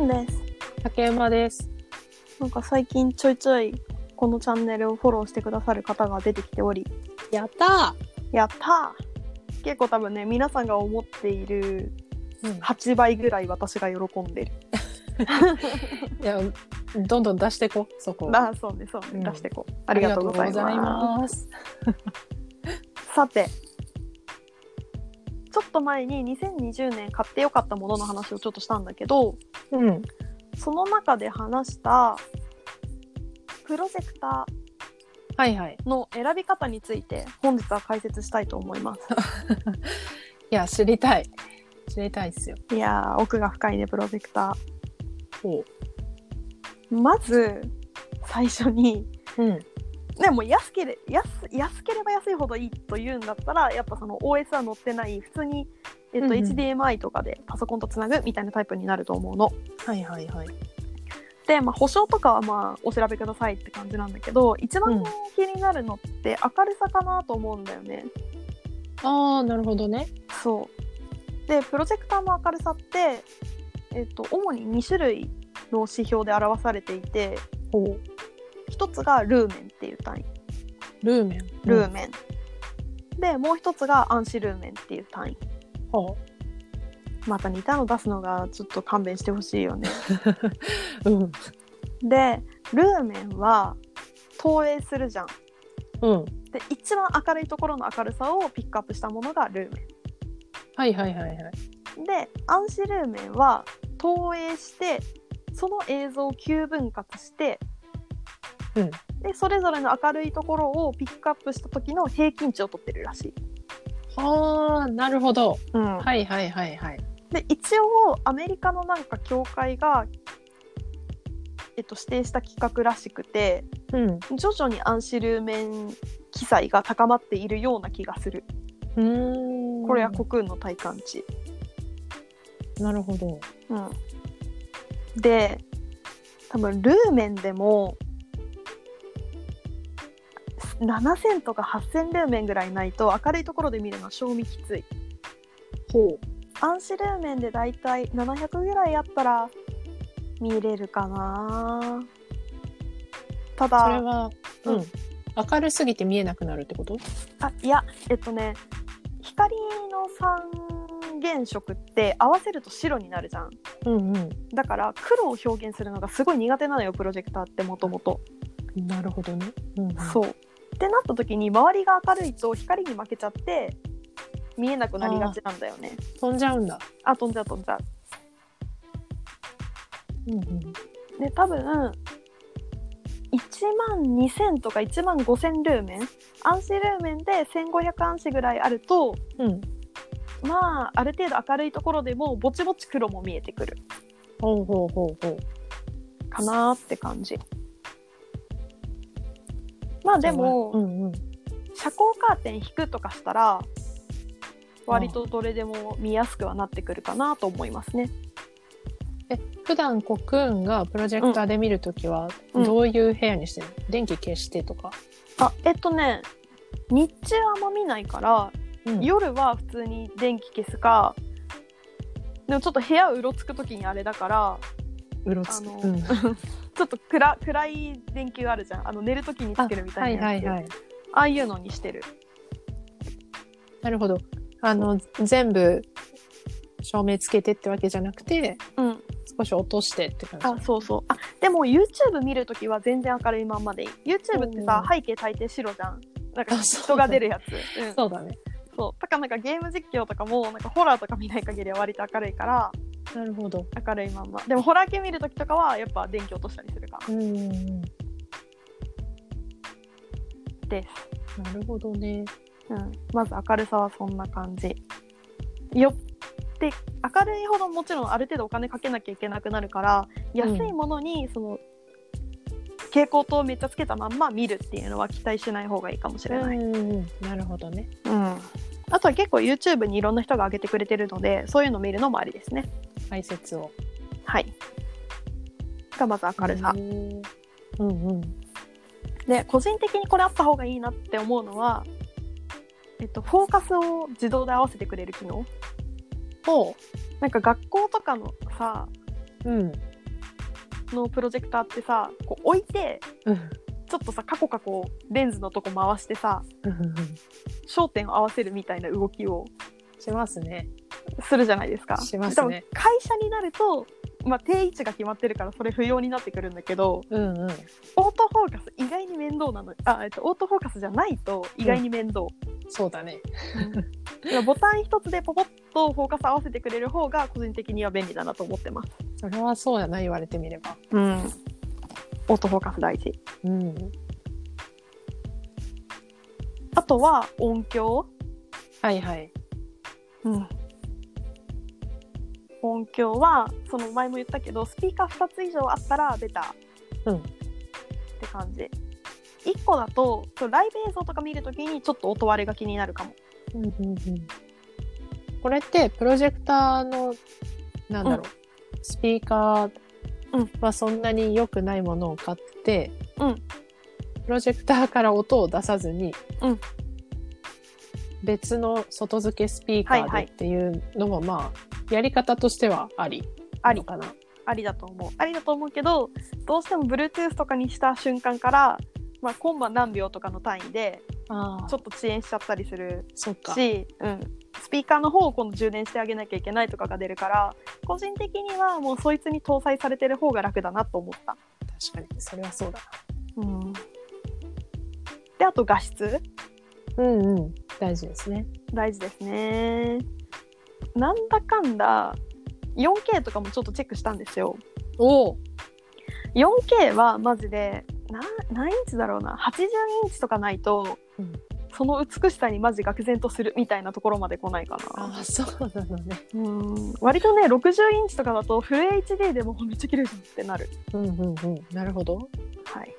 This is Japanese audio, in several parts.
んです。竹馬です。なんか最近ちょいちょいこのチャンネルをフォローしてくださる方が出てきており、やったやったー結構多分ね、皆さんが思っているー、8倍ぐらい私が喜んでる。いや、どんどん出してこ、そこ。あ、そうね、そうね、うん出していこう。ありがとうございます。ありがとうございます。さて、ちょっと前に2020年買ってよかったものの話をちょっとしたんだけど、うん。その中で話したプロジェクタはいはい。ーの選び方について本日は解説したいと思います。いや、知りたい。知りたいっすよ。いやー、奥が深いね、プロジェクタほー。まず、最初に、う。うん。でも安けれ安安ければ安いほどいいというんだったら、やっぱその OS は載ってない、普通に、えっとうんうん HDMI とかでパソコンとつなぐみたいなタイプになると思うの。はいはいはい。で、まあ、保証とかはまあお調べくださいって感じなんだけど、一番気になるのって明るさかなと思うんだよね。ああ、なるほどね。そう。で、プロジェクターの明るさって、えっと、主に2種類の指標で表されていて。一つがルーメンっていう単位。ルーメン。ルーメン。で、もう一つがアンシルーメンっていう単位。ほまた似たの出すのがちょっと勘弁してほしいよね。う。うん。で、ルーメンは投影するじゃん。うん。で、一番明るいところの明るさをピックアップしたものがルーメはいはいはいはい。ン。で、アンシルーメンは投影して、その映像を9分割して、うんで、それぞれの明るいところをピックアップした時の平均値を取ってるらしい。はあ、なるほど。うんはいはいはいはい。で一応アメリカのなんか協会が、えっと、指定した企画らしくてうん。徐々にアンシルーメン記載が高まっているような気がするうーん。これはコクーンの体感値、なるほど。うん、で多分ルーメンでも7000とか8000ルーメンぐらいないと明るいところで見るのは賞味きついほう。アンシルーメンでだいたい700ぐらいあったら見れるかなただそれは、うんうん。明るすぎて見えなくなるってこと？あいやえっとね光の三原色って合わせると白になるじゃんうんうん。だから黒を表現するのがすごい苦手なのよプロジェクターってもともとなるほどね。うん、うん。そうってなった時に周りが明るいと光に負けちゃって見えなくなりがちなんだよね飛んじゃうんだ。あ飛んじゃう飛んじゃううんうん。で多分1万2000とか1万5000ルーメンアンシルーメンで1500アンシぐらいあるとうん。まあある程度明るいところでもぼちぼち黒も見えてくるほうほうほうほう。かなーって感じまあでも、うんうん。遮光カーテン引くとかしたら割とどれでも見やすくはなってくるかなと思いますね。え、普段コクーンがプロジェクターで見るときは、うん。どういう部屋にしてるの、電気消してとか？あえっとね日中あんま見ないからうん。夜は普通に電気消すかでもちょっと部屋うろつく時にあれだからうろつく。あのうん ちょっと暗暗い電球あるじゃん。あの寝る時につけるみたはいいなやつ、はいはい。ああいうのにしてる。なるほど。あの、全部照明つけてってわけじゃなくて、うん。少し落としてって感じ。あそうそう。あでも YouTube 見る時は全然明るいまんまでいい。YouTube ってさうん。背景大抵白じゃん。なんか人が出るやつ、うん、そうだね。そう。だからなんかゲーム実況とかもなんかホラーとか見ない限りは割と明るいからなるほど。明るいまんまでもホラー系見る時とかはやっぱ電気落としたりするかうんうんうん。らですなるほどね。うん、まず明るさはそんな感じ。よって明るいほどもちろんある程度お金かけなきゃいけなくなるから安いものにその、蛍光灯をめっちゃつけたまんま見るっていうのは期待しない方がいいかもしれない。うん。なるほどね。うんあとは結構 YouTube にいろんな人が上げてくれてるのでそういうの見るのもありですね。解説を。はい。がまず明るさうんうん。で個人的にこれあった方がいいなって思うのは、えっと、フォーカスを自動で合わせてくれる機能ほなんか学校とかのさう。うん。のプロジェクターってさこう置いてうん。ちょっとさカコカコレンズのとこ回してさうんうんうん焦点を合わせるみたいな動きをしますね。するじゃないですか。しますね会社になると、まあ、定位置が決まってるからそれ不要になってくるんだけどうんうん。オートフォーカス意外に面倒なのあ、えっと、オートフォーカスじゃないと意外に面倒、そうだね。ボタン一つでポコッとフォーカス合わせてくれる方が個人的には便利だなと思ってます。それはそうやな、言われてみれば。うん、オートフォーカス大事。うん。あとは音響、はいはい。うん、音響はその前も言ったけどスピーカー2つ以上あったらベターうんって感じ、1個だとライブ映像とか見るときにちょっと音割れが気になるかもうんうんうん。これって、プロジェクターの、なんだろう、スピーカーはそんなに良くないものを買って、うん。プロジェクターから音を出さずに、うん。別の外付けスピーカはいはい。ーでっていうのも、まあ、やり方としてはありあり。のかな。ありだと思う。ありだと思うけどどうしても Bluetooth とかにした瞬間から、まあ、コンマ何秒とかの単位でああちょっと遅延しちゃったりするそっか。し、うん、スピーカーの方を今度充電してあげなきゃいけないとかが出るから個人的にはもうそいつに搭載されてる方が楽だなと思った。確かに、それはそうだうん、であと画質な。うんうん。大事ですね。大事ですね。なんだかんだ 4K とかもちょっとチェックしたんですよ。おお 4K はマジでな何インチだろうな80インチとかないと、うんその美しさにマジ愕然とするみたいなところまで来ないかな。ああ、そうなのね。うん割とね60インチとかだとフル HD でもめっちゃ綺麗じゃんってなる。うんうんうん。なるほど。はい、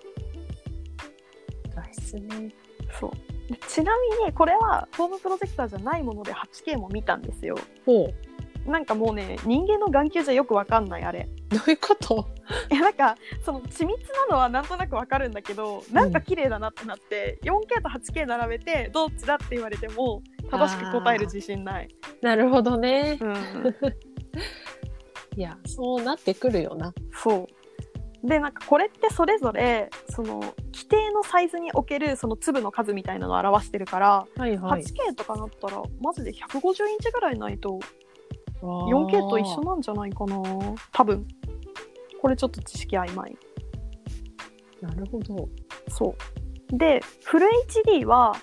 画質ね。そうでちなみにこれはホームプロジェクターじゃないもので 8K も見たんですよ。ほう。なんかもうね人間の眼球じゃよくわかんないあれ。どういうこと？いやなんかその緻密なのはなんとなくわかるんだけどなんか綺麗だなってなって、4K と 8K 並べてどっちだって言われても正しく答える自信ない。なるほどね。うん、いや、そうなってくるよな。そうでなんかこれってそれぞれその規定のサイズにおけるその粒の数みたいなのを表してるから、はいはい。8K とかなったらマジで150インチぐらいないと 4K と一緒なんじゃないかな。多分。これちょっと知識曖昧。なるほど。そう。でフル HD は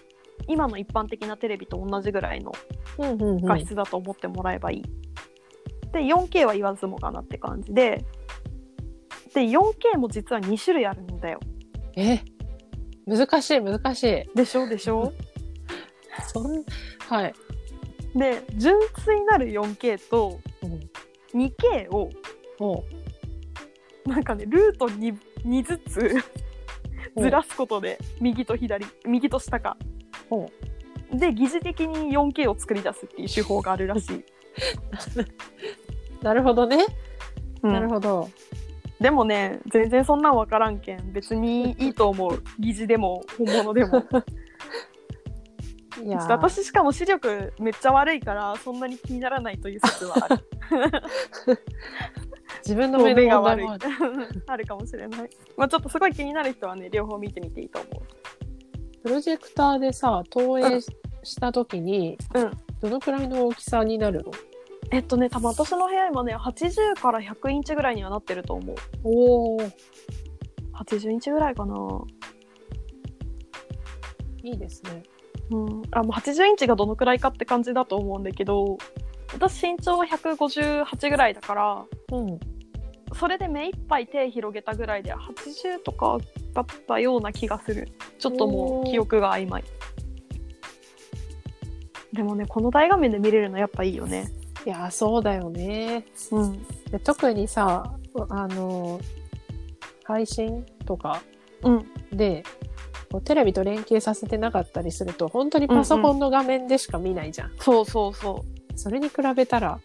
今の一般的なテレビと同じぐらいの。画質だと思ってもらえばいい、で 4K は言わずもがなって感じで。で 4K も実は2種類あるんだよ。え？難しい難しい。でしょでしょ。そん、はい。で純粋なる 4K とうん。2K をほなんかねルート 2, 2ずつうずらすことで右と左右と下かほで疑似的に 4K を作り出すっていう手法があるらしい、う。なるほどね。うんなるほど。でもね全然そんなん分からんけん別にいいと思う疑似でも本物でも いやー。私しかも視力めっちゃ悪いからそんなに気にならないという説はある。自分の目が悪い。あるかもしれない。まあちょっとすごい気になる人はね両方見てみていいと思プロジェクターでさ、投影したときに、ううん。どのくらいの大きさになるの？えっとね多分私の部屋今ね80から100インチぐらいにはなってると思う。おお80インチぐらいかな。いいですね。うん、あもう80インチがどのくらいかって感じだと思うんだけど私身長は158ぐらいだからうん。それで目いっぱい手広げたぐらいで80とかだったような気がする。ちょっともう記憶が曖昧。でもねこの大画面で見れるのやっぱいいよね。いやー、そうだよね。うん。で特にさ、あの、配信とかうん。で、こうテレビと連携させてなかったりすると、本当にパソコンの画面でしか見ないじゃん。そうそうそそれに比べたら、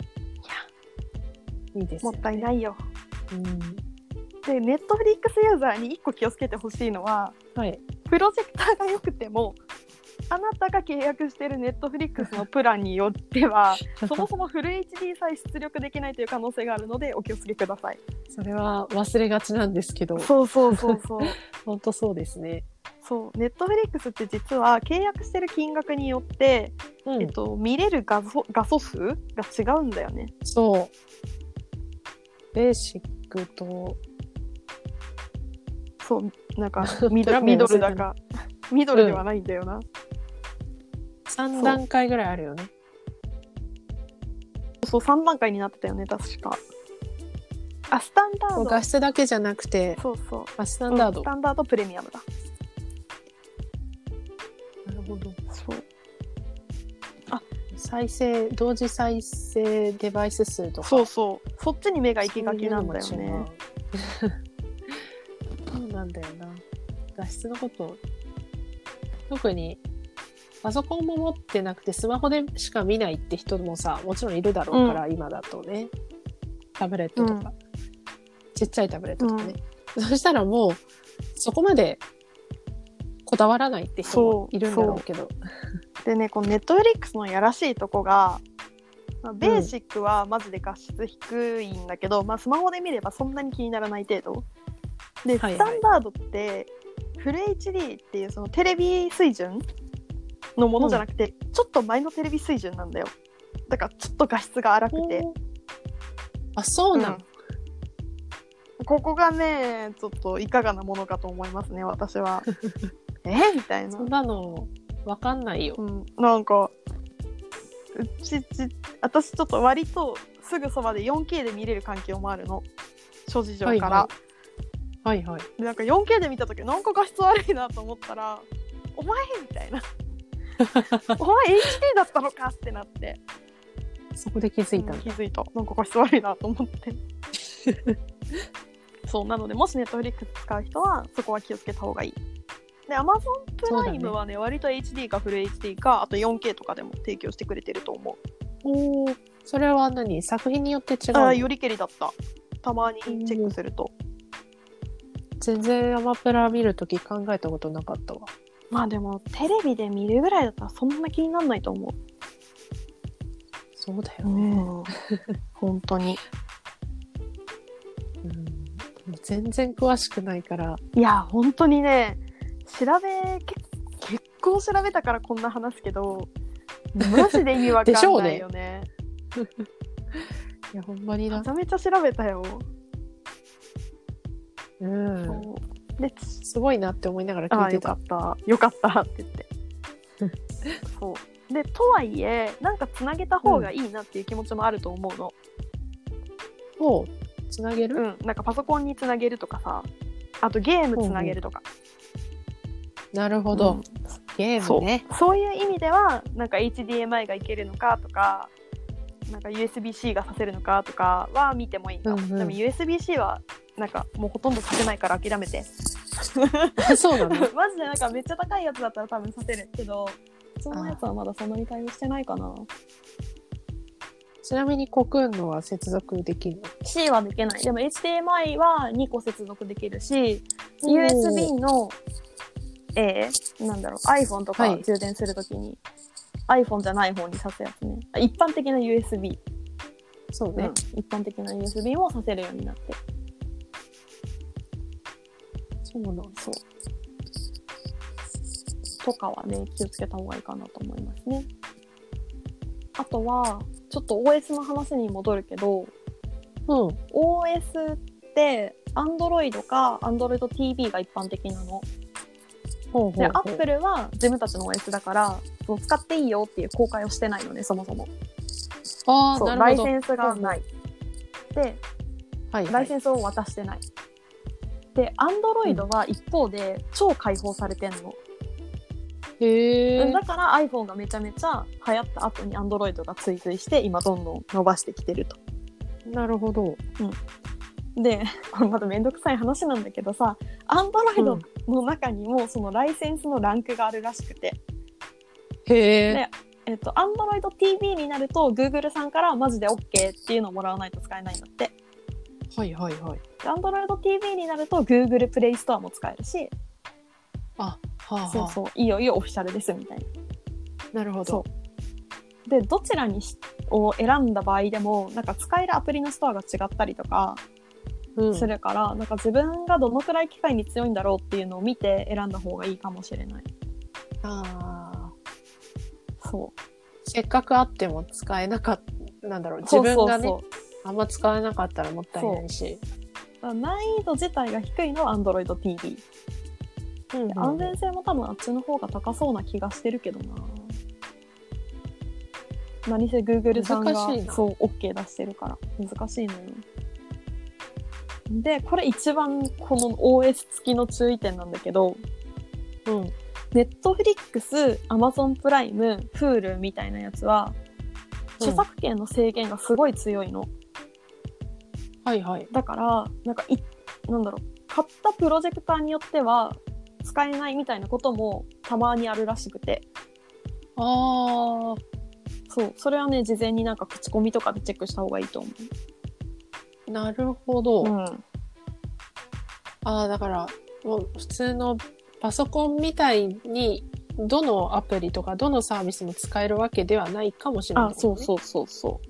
いいですよ、ね。うもったいないようん。でネットフリックスユーザーに1個気をつけてほしいのははい。プロジェクターが良くてもあなたが契約しているネットフリックスのプランによっては そもそもフル HD さえ出力できないという可能性があるのでお気をつけください。それは忘れがちなんですけどそうそうそうそう。本当そうですね。そうネットフリックスって実は契約してる金額によって、うんえっと、見れる画素画素数が違うんだよね。そう。ベーシックと、そうなんか ミドミドルだかミドルではないんだよな。3段階ぐらいあるよね。そう3段階になってたよね確か。あスタンダード。画質だけじゃなくて、そうそう。あスタンダード。うんスタンダードプレミアムだ。ほど。そう再生、同時再生デバイス数とか。そうそうそっちに目が行きがちなんだよね。そうなんだよな。画質のこと、特に、パソコンも持ってなくてスマホでしか見ないって人もさ、もちろんいるだろうから、今だとね。タブレットとか、ちっちゃいタブレットとかね。そしたらもう、そこまでこだわらないって人もいるんだろうけど。でねこのネットフリックスのやらしいとこが、まあ、ベーシックはマジで画質低いんだけど、まあ、スマホで見ればそんなに気にならない程度。で、はいはい。スタンダードってフル HD っていうそのテレビ水準のものじゃなくて、ちょっと前のテレビ水準なんだよ。だからちょっと画質が荒くて、あ、そうなん、ここがねちょっといかがなものかと思いますね私は え？みたいなそんなの、わかんないよ。うん、なんかうちち私ちょっと割とすぐそばで 4K で見れる環境もあるの諸事情から、はいはい。はいはい。でなんか 4K で見た時なんか画質悪いなと思ったら「お前!」みたいな「お前 HD だったのか!」ってなってそこで気づいたうん。気づいたなんか画質悪いなと思って そうなのでもし Netflix 使う人はそこは気をつけた方がいいで Amazon プライムはね割と HD かフル HD かあと 4K とかでも提供してくれてると思う。おー。それは何？作品によって違うの？あーよりけりだった。たまにチェックすると、全然アマプラ見るとき考えたことなかったわ。まあでもテレビで見るぐらいだったらそんな気にならないと思そうだよう、ね。本当に。うん。全然詳しくないから。いや本当にね調べけ結構調べたからこんな話すけど マジで意味わかんねないよね。いや、ほんまにな。めち。ゃめちゃ調べたよ、うん。でつすごいなって思いながらあ聞いてた。あよかった。よかったって言って。そう。でとはいえなんかつなげた方がいいなっていう気持ちもあると思うの、をつなげる、うん、なんかパソコンにつなげるとかさ。あとゲームつなげるとかなるほど。うん。ゲームね。そう。いう意味ではなんか HDMI がいけるのかとかなんか USB-C がさせるのかとかは見てもいいかも、うんうん。でも USB-C はなんかもうほとんどさせないから諦めて。あ そうなの。マジでなんかめっちゃ高いやつだったら多分させるけどそのやつはまだそんなに対応してないかな。ちなみにコクーンのは接続できる C はできない。でも HDMI は2個接続できるしの USB の、えー、なんだろう。iPhone とはい。か充電するときに、iPhone じゃない方に挿すやつね。あ一般的な USB、そうね。うん。一般的な USB も挿せるようになって。そうなの。そうとかはね気をつけた方がいいかなと思いますね。あとはちょっと OS の話に戻るけどうん。OS って Android か AndroidTV が一般的なの。でほうほうほう Apple は自分たちの OS だからそう使っていいよっていう公開をしてないのねそもそもああ、そう。ライセンスがないではい、はい。ライセンスを渡してないで Android は一方で超開放されてんの、へえだ。から iPhone がめちゃめちゃ流行った後に Android が追随して今どんどん伸ばしてきてるとなるほど。で これまためんどくさい話なんだけどさ Android の中にもそのライセンスのランクがあるらしくて、へえ。ねえっと、Android TV になると Google さんからマジで OK っていうのをもらわないと使えないんだってはいはいはい。で Android TV になると Google プレイストアも使えるしあ、はあ、はあ。そうそういいよいいよオフィシャルですみたいななるほど。そうでどちらにしを選んだ場合でもなんか使えるアプリのストアが違ったりとかうんするから、なんか自分がどのくらい機械に強いんだろうっていうのを見て選んだ方がいいかもしれない。ああ。そせっかくあっても使えなかった、なんだろう、う自分がね、あんま使わなかったらもったいないし。難易度自体が低いのは Android TV、うんうん安全性も多分あっちの方が高そうな気がしてるけどな。何せ Google さんがそう OK 出してるから。難しいのよでこれ一番この OS 付きの注意点なんだけどうん。Netflix、Amazon プライム、Hulu みたいなやつはうん著作権の制限がすごい強いの、はいはい。だからなんかいなんだろう買ったプロジェクターによっては使えないみたいなこともたまにあるらしくてああ。そうそれはね事前になんか口コミとかでチェックした方がいいと思なるほど。う、うん、ああ、だから、もう普通のパソコンみたいに、どのアプリとかどのサービスも使えるわけではないかもしれない、あそうそうそうそう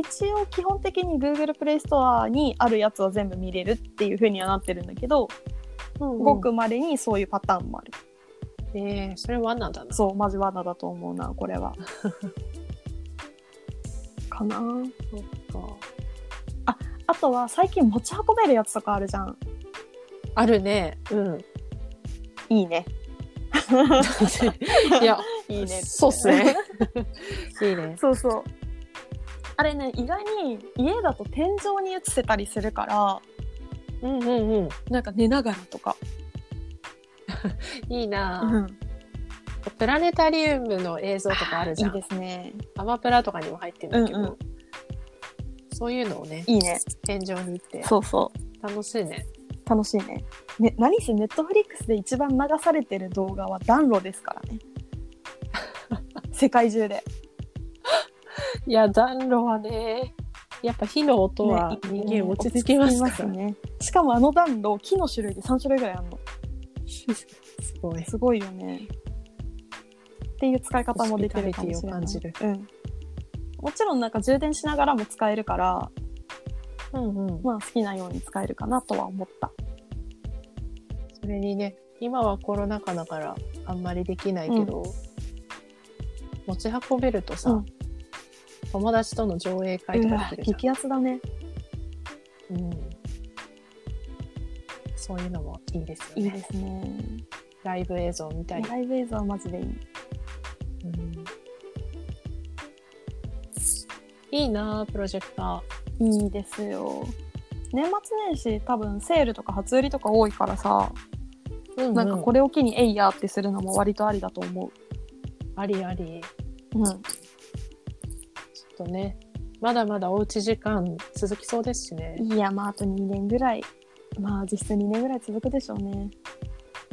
一応基本的に Google プレイストアにあるやつは全部見れるっていう風にはなってるんだけど、うんうん。ごくまれにそういうパターンもあるええそれ罠だな。そうマジ罠だと思うなこれは かなそっか。あとは最近持ち運べるやつとかあるじゃんあるね。うん。いいねいや、いいねそうっすね。いいね。そうそうあれね意外に家だと天井に映せたりするからうんうんうん。なんか寝ながらとか、いいな、うん、プラネタリウムの映像とかあるじゃん。いいですねアマプラとかにも入ってるんだけど、うんうんそういうのをね、いいね。天井に行って。そうそう。楽しいね。楽しいね。ね何せネットフリックスで一番流されてる動画は暖炉ですからね。世界中で。いや、暖炉はね、やっぱ火の音はね人間落ち着きますから。落ち着きね。しかもあの暖炉木の種類で3種類ぐらいあるの。すごい。すごいよね。っていう使い方もできるかもしれない。ホスピタリティを感じる。うん、もちろんなんか充電しながらも使えるからうんうん。まあ好きなように使えるかなとは思ったそれにね、今はコロナ禍だからあんまりできないけど、持ち運べるとさ、うん友達との上映会とかできるじ激アツだねゃん。うん。そういうのもいいですよね。いいですねライブ映像を見たり。ライブ映像はマジでいいいいなぁ、プロジェクタいいですよ年末年始多分セールとか初売りとか多いからさ、ー。うんなんかこれを機にえいやってするのも割とありだと思ありあり。う。うん。ちょっとね、まだまだおうち時間続きそうですしね。いや、まああと2年ぐらい。まあ実質2年ぐらい続くでしょうね。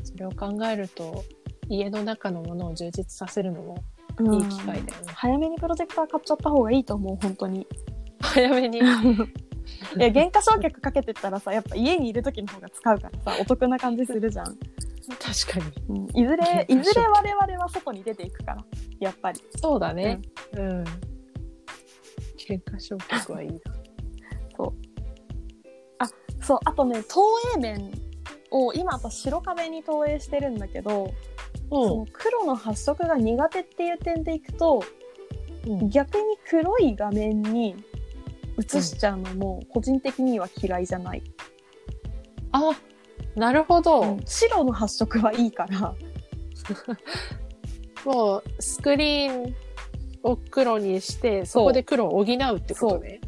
それを考えると、家の中のものを充実させるのもうんいい機会だよね。早めにプロジェクター買っちゃった方がいいと思う、本当に。早めに。いや、原価償却かけてったらさ、やっぱ家にいる時の方が使うからさ、お得な感じするじゃん。確かに。うん、いずれ、いずれ我々は外に出ていくから、やっぱり。そうだね。うん。喧嘩償却はいいな。そう、あとね、投影面を今私白壁に投影してるんだけど、その黒の発色が苦手っていう点でいくと、うん。逆に黒い画面に映しちゃうのも個人的には嫌いじゃない。あ、なるほど。うん白の発色はいいから、もう、スクリーンを黒にして、そこで黒を補うってことね。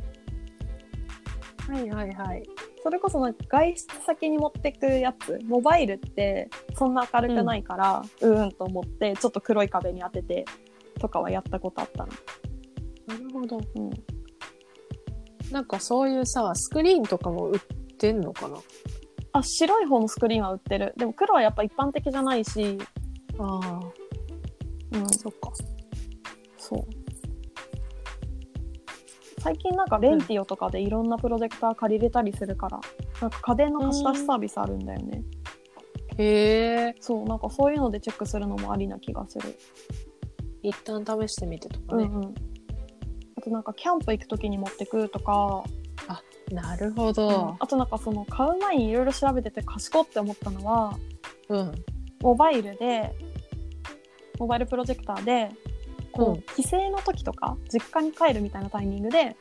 はいはいはい。それこそなんか外出先に持ってくやつ、モバイルってそんな明るくないから、うーんと思って、ちょっと黒い壁に当ててとかはやったことあったな。なるほど。うん。なんかそういうさ、スクリーンとかも売ってんのかな？あ、白い方のスクリーンは売ってる。でも黒はやっぱ一般的じゃないし、ああ、うん、そっか。そう。最近なんかレンティオとかでいろんなプロジェクター借りれたりするから、なんか家電の貸し出しサービスあるんだよね。へえ。そうなんかそういうのでチェックするのもありな気がする。一旦試してみてとかね。うんうん。あとなんかキャンプ行く時に持ってくとか、なるほど。あとなんかその買う前にいろいろ調べてて賢って思ったのはうん。モバイルでモバイルプロジェクターでこう、うん帰省の時とか実家に帰るみたいなタイミングで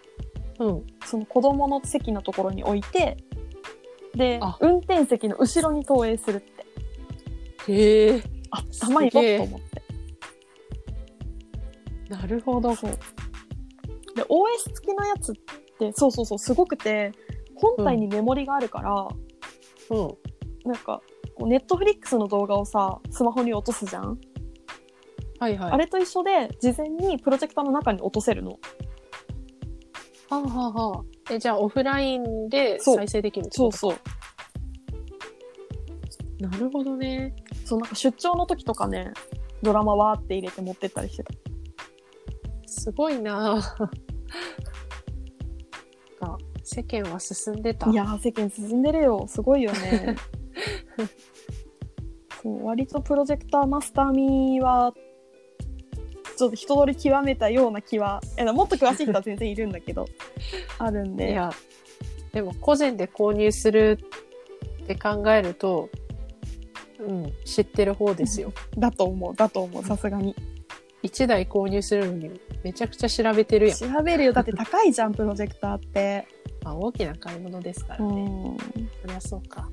うん。その子供の席のところに置いてであ運転席の後ろに投影するってへえ。あ頭いいぞと思ってなるほど。そうで OS 付きのやつってそうそうそうすごくて本体にメモリがあるから、うん。なんかネットフリックスの動画をさスマホに落とすじゃん、はいはい。あれと一緒で事前にプロジェクターの中に落とせるの。はあ、はあはあ、え、じゃあオフラインで再生できるそうそう。なるほどね。そうなんか出張の時とかねドラマわーって入れて持ってったりしてた。すごいな。ぁが世間は進んでた。いやー世間進んでるよ。すごいよね。そう割とプロジェクターマスターミーはちょっと人通り極めたような気はえもっと詳しい人は全然いるんだけど あるんでいや、でも個人で購入するって考えると、うん、知ってる方ですよ。だと思うだと思うさすがに一台購入するのにめちゃくちゃ調べてるやん。調べるよだって高いじゃんプロジェクターってまあ、大きな買い物ですからうね。んそりゃそうか。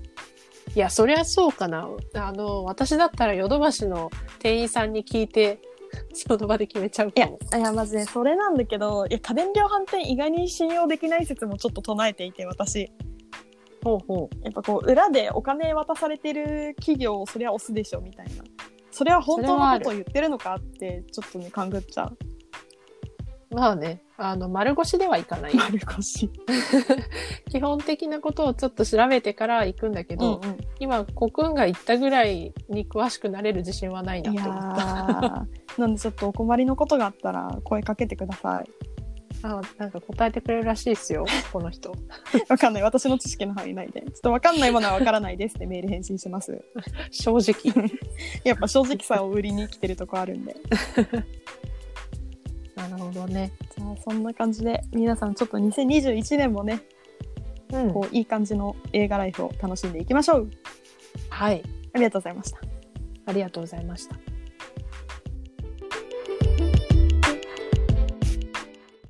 いや、そりゃそうかな。あの、私だったらヨドバシの店員さんに聞いて、その場で決めちゃういや。いやまずねそれなんだけどいや家電量販店意外に信用できない説もちょっと唱えていて私ほうほう。やっぱこう裏でお金渡されてる企業をそりゃ押すでしょみたいなそれは本当のことを言ってるのかってちょっとね勘ぐっちゃうまあね、あの、丸腰ではいかない。丸腰 基本的なことをちょっと調べてから行くんだけど、うんうん今、コクンが言ったぐらいに詳しくなれる自信はないなと思った。ーなんでちょっとお困りのことがあったら声かけてくださいあなんか答えてくれるらしいですよ、この人。わかんない私の知識の範囲内でちょっとわかんないものはわからないですってメール返信します 正直。やっぱ正直さを売りに来てるとこあるんでなるほどね。じゃあそんな感じで皆さんちょっと2021年もねうんこういい感じの映画ライフを楽しんでいきましょうはい。ありがとうございましたありがとうございました。